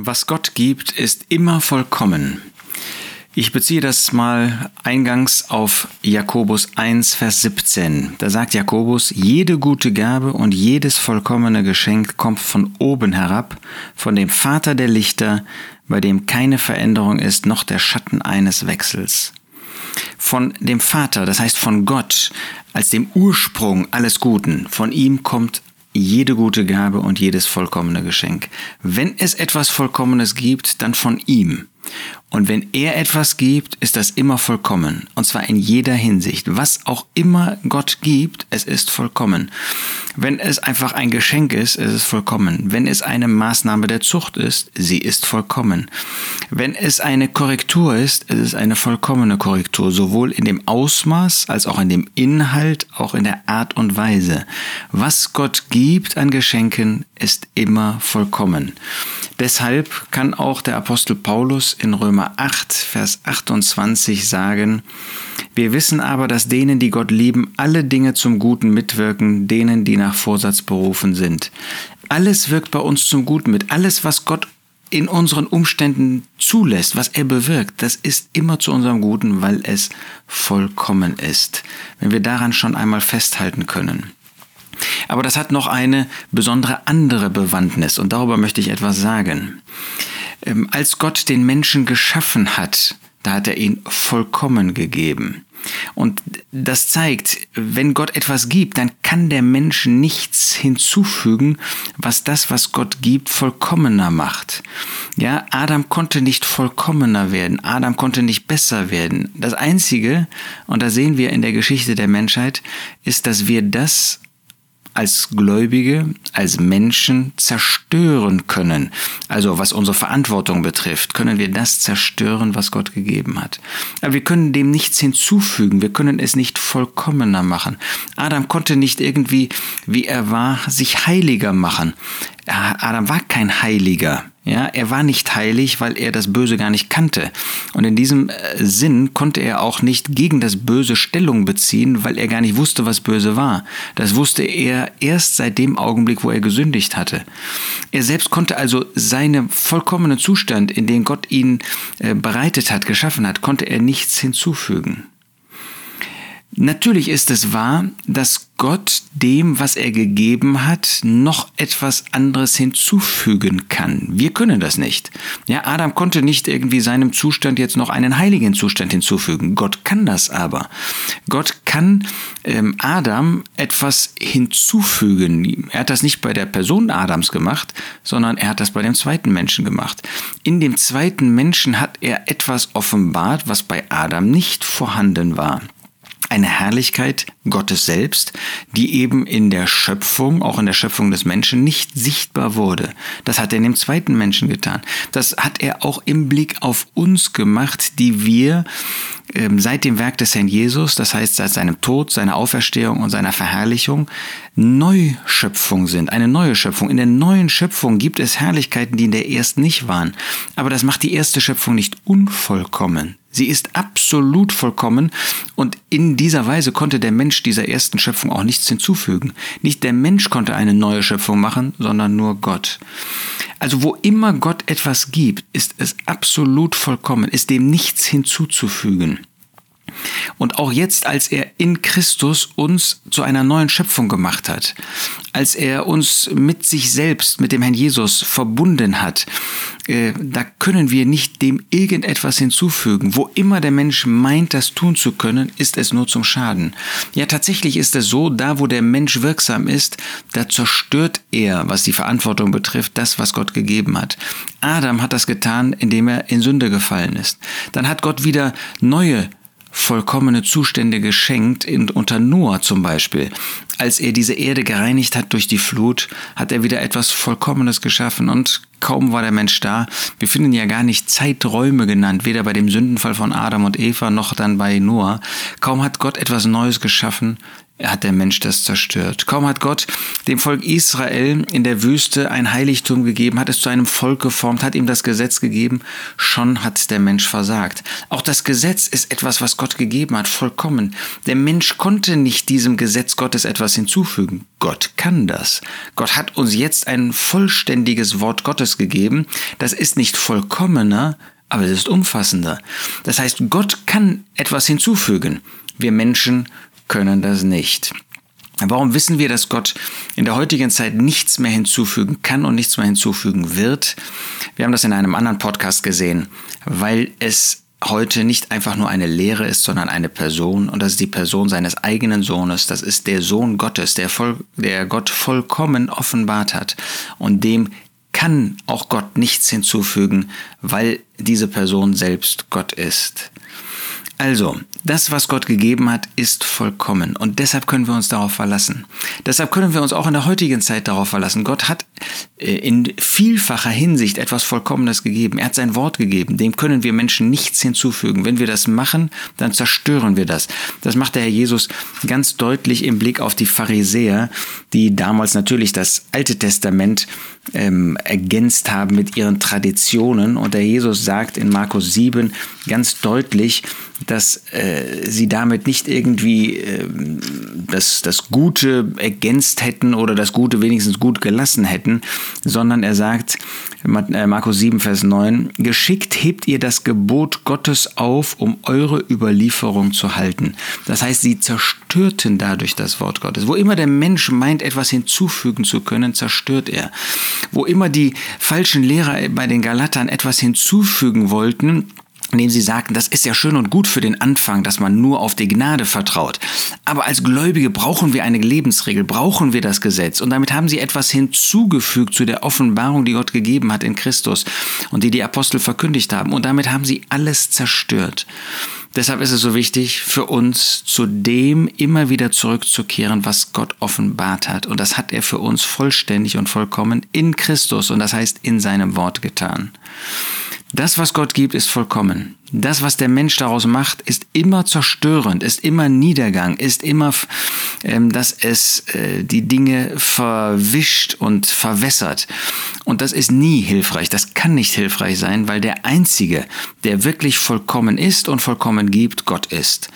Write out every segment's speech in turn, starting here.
Was Gott gibt, ist immer vollkommen. Ich beziehe das mal eingangs auf Jakobus 1, Vers 17. Da sagt Jakobus, jede gute Gabe und jedes vollkommene Geschenk kommt von oben herab, von dem Vater der Lichter, bei dem keine Veränderung ist, noch der Schatten eines Wechsels. Von dem Vater, das heißt von Gott, als dem Ursprung alles Guten, von ihm kommt jede gute Gabe und jedes vollkommene Geschenk. Wenn es etwas Vollkommenes gibt, dann von ihm. Und wenn er etwas gibt, ist das immer vollkommen. Und zwar in jeder Hinsicht. Was auch immer Gott gibt, es ist vollkommen. Wenn es einfach ein Geschenk ist, ist es vollkommen. Wenn es eine Maßnahme der Zucht ist, sie ist vollkommen. Wenn es eine Korrektur ist, ist es eine vollkommene Korrektur, sowohl in dem Ausmaß als auch in dem Inhalt, auch in der Art und Weise. Was Gott gibt an Geschenken, ist immer vollkommen. Deshalb kann auch der Apostel Paulus in Römer 8, Vers 28 sagen, wir wissen aber, dass denen, die Gott lieben, alle Dinge zum Guten mitwirken, denen, die nach Vorsatz berufen sind. Alles wirkt bei uns zum Guten mit. Alles, was Gott in unseren Umständen zulässt, was er bewirkt, das ist immer zu unserem Guten, weil es vollkommen ist. Wenn wir daran schon einmal festhalten können. Aber das hat noch eine besondere andere Bewandtnis und darüber möchte ich etwas sagen. Ähm, als Gott den Menschen geschaffen hat, da hat er ihn vollkommen gegeben. Und das zeigt, wenn Gott etwas gibt, dann kann der Mensch nichts hinzufügen, was das, was Gott gibt, vollkommener macht. Ja, Adam konnte nicht vollkommener werden. Adam konnte nicht besser werden. Das einzige, und da sehen wir in der Geschichte der Menschheit, ist, dass wir das als Gläubige, als Menschen zerstören können. Also was unsere Verantwortung betrifft, können wir das zerstören, was Gott gegeben hat. Aber wir können dem nichts hinzufügen, wir können es nicht vollkommener machen. Adam konnte nicht irgendwie, wie er war, sich heiliger machen. Adam war kein Heiliger. Ja, er war nicht heilig, weil er das Böse gar nicht kannte. Und in diesem äh, Sinn konnte er auch nicht gegen das Böse Stellung beziehen, weil er gar nicht wusste, was böse war. Das wusste er erst seit dem Augenblick, wo er gesündigt hatte. Er selbst konnte also seinen vollkommenen Zustand, in den Gott ihn äh, bereitet hat, geschaffen hat, konnte er nichts hinzufügen. Natürlich ist es wahr, dass Gott dem, was er gegeben hat, noch etwas anderes hinzufügen kann. Wir können das nicht. Ja, Adam konnte nicht irgendwie seinem Zustand jetzt noch einen heiligen Zustand hinzufügen. Gott kann das aber. Gott kann ähm, Adam etwas hinzufügen. Er hat das nicht bei der Person Adams gemacht, sondern er hat das bei dem zweiten Menschen gemacht. In dem zweiten Menschen hat er etwas offenbart, was bei Adam nicht vorhanden war eine Herrlichkeit Gottes selbst, die eben in der Schöpfung, auch in der Schöpfung des Menschen, nicht sichtbar wurde. Das hat er in dem zweiten Menschen getan. Das hat er auch im Blick auf uns gemacht, die wir ähm, seit dem Werk des Herrn Jesus, das heißt seit seinem Tod, seiner Auferstehung und seiner Verherrlichung, Neuschöpfung sind, eine neue Schöpfung. In der neuen Schöpfung gibt es Herrlichkeiten, die in der ersten nicht waren. Aber das macht die erste Schöpfung nicht unvollkommen. Sie ist absolut vollkommen und in dieser Weise konnte der Mensch dieser ersten Schöpfung auch nichts hinzufügen. Nicht der Mensch konnte eine neue Schöpfung machen, sondern nur Gott. Also wo immer Gott etwas gibt, ist es absolut vollkommen, ist dem nichts hinzuzufügen. Und auch jetzt, als er in Christus uns zu einer neuen Schöpfung gemacht hat, als er uns mit sich selbst, mit dem Herrn Jesus verbunden hat, äh, da können wir nicht dem irgendetwas hinzufügen. Wo immer der Mensch meint, das tun zu können, ist es nur zum Schaden. Ja, tatsächlich ist es so, da wo der Mensch wirksam ist, da zerstört er, was die Verantwortung betrifft, das, was Gott gegeben hat. Adam hat das getan, indem er in Sünde gefallen ist. Dann hat Gott wieder neue vollkommene Zustände geschenkt, unter Noah zum Beispiel. Als er diese Erde gereinigt hat durch die Flut, hat er wieder etwas Vollkommenes geschaffen und kaum war der Mensch da. Wir finden ja gar nicht Zeiträume genannt, weder bei dem Sündenfall von Adam und Eva noch dann bei Noah. Kaum hat Gott etwas Neues geschaffen, hat der Mensch das zerstört. Kaum hat Gott dem Volk Israel in der Wüste ein Heiligtum gegeben, hat es zu einem Volk geformt, hat ihm das Gesetz gegeben, schon hat der Mensch versagt. Auch das Gesetz ist etwas, was Gott gegeben hat, vollkommen. Der Mensch konnte nicht diesem Gesetz Gottes etwas hinzufügen. Gott kann das. Gott hat uns jetzt ein vollständiges Wort Gottes gegeben. Das ist nicht vollkommener, aber es ist umfassender. Das heißt, Gott kann etwas hinzufügen. Wir Menschen können das nicht. Warum wissen wir, dass Gott in der heutigen Zeit nichts mehr hinzufügen kann und nichts mehr hinzufügen wird? Wir haben das in einem anderen Podcast gesehen, weil es heute nicht einfach nur eine Lehre ist, sondern eine Person und das ist die Person seines eigenen Sohnes. Das ist der Sohn Gottes, der, voll, der Gott vollkommen offenbart hat und dem kann auch Gott nichts hinzufügen, weil diese Person selbst Gott ist. Also, das, was Gott gegeben hat, ist vollkommen und deshalb können wir uns darauf verlassen. Deshalb können wir uns auch in der heutigen Zeit darauf verlassen. Gott hat äh, in vielfacher Hinsicht etwas Vollkommenes gegeben. Er hat sein Wort gegeben. Dem können wir Menschen nichts hinzufügen. Wenn wir das machen, dann zerstören wir das. Das macht der Herr Jesus ganz deutlich im Blick auf die Pharisäer, die damals natürlich das Alte Testament ähm, ergänzt haben mit ihren Traditionen. Und der Jesus sagt in Markus 7 ganz deutlich, dass äh, sie damit nicht irgendwie äh, das, das Gute ergänzt hätten oder das Gute wenigstens gut gelassen hätten, sondern er sagt, äh, Markus 7, Vers 9, geschickt hebt ihr das Gebot Gottes auf, um eure Überlieferung zu halten. Das heißt, sie zerstörten dadurch das Wort Gottes. Wo immer der Mensch meint, etwas hinzufügen zu können, zerstört er. Wo immer die falschen Lehrer bei den Galatern etwas hinzufügen wollten, indem sie sagten, das ist ja schön und gut für den Anfang, dass man nur auf die Gnade vertraut. Aber als Gläubige brauchen wir eine Lebensregel, brauchen wir das Gesetz. Und damit haben sie etwas hinzugefügt zu der Offenbarung, die Gott gegeben hat in Christus und die die Apostel verkündigt haben. Und damit haben sie alles zerstört. Deshalb ist es so wichtig für uns, zu dem immer wieder zurückzukehren, was Gott offenbart hat. Und das hat er für uns vollständig und vollkommen in Christus und das heißt in seinem Wort getan. Das, was Gott gibt, ist vollkommen. Das, was der Mensch daraus macht, ist immer zerstörend, ist immer Niedergang, ist immer, ähm, dass es äh, die Dinge verwischt und verwässert. Und das ist nie hilfreich. Das kann nicht hilfreich sein, weil der Einzige, der wirklich vollkommen ist und vollkommen gibt, Gott ist.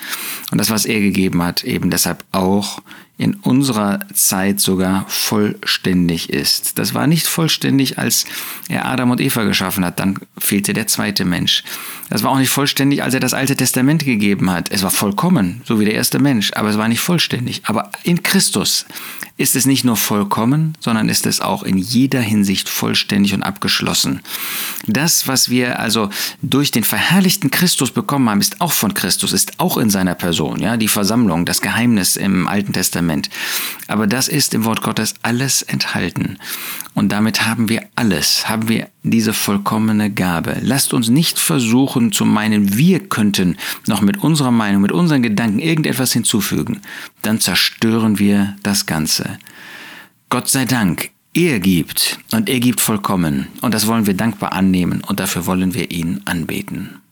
Und das, was er gegeben hat, eben deshalb auch in unserer Zeit sogar vollständig ist. Das war nicht vollständig, als er Adam und Eva geschaffen hat, dann fehlte der zweite Mensch. Das war auch nicht vollständig, als er das Alte Testament gegeben hat. Es war vollkommen, so wie der erste Mensch, aber es war nicht vollständig. Aber in Christus ist es nicht nur vollkommen, sondern ist es auch in jeder Hinsicht vollständig und abgeschlossen. Das, was wir also durch den verherrlichten Christus bekommen haben, ist auch von Christus, ist auch in seiner Person, ja, die Versammlung, das Geheimnis im Alten Testament. Aber das ist im Wort Gottes alles enthalten. Und damit haben wir alles, haben wir diese vollkommene Gabe. Lasst uns nicht versuchen zu meinen, wir könnten noch mit unserer Meinung, mit unseren Gedanken irgendetwas hinzufügen. Dann zerstören wir das Ganze. Gott sei Dank, er gibt und er gibt vollkommen. Und das wollen wir dankbar annehmen und dafür wollen wir ihn anbeten.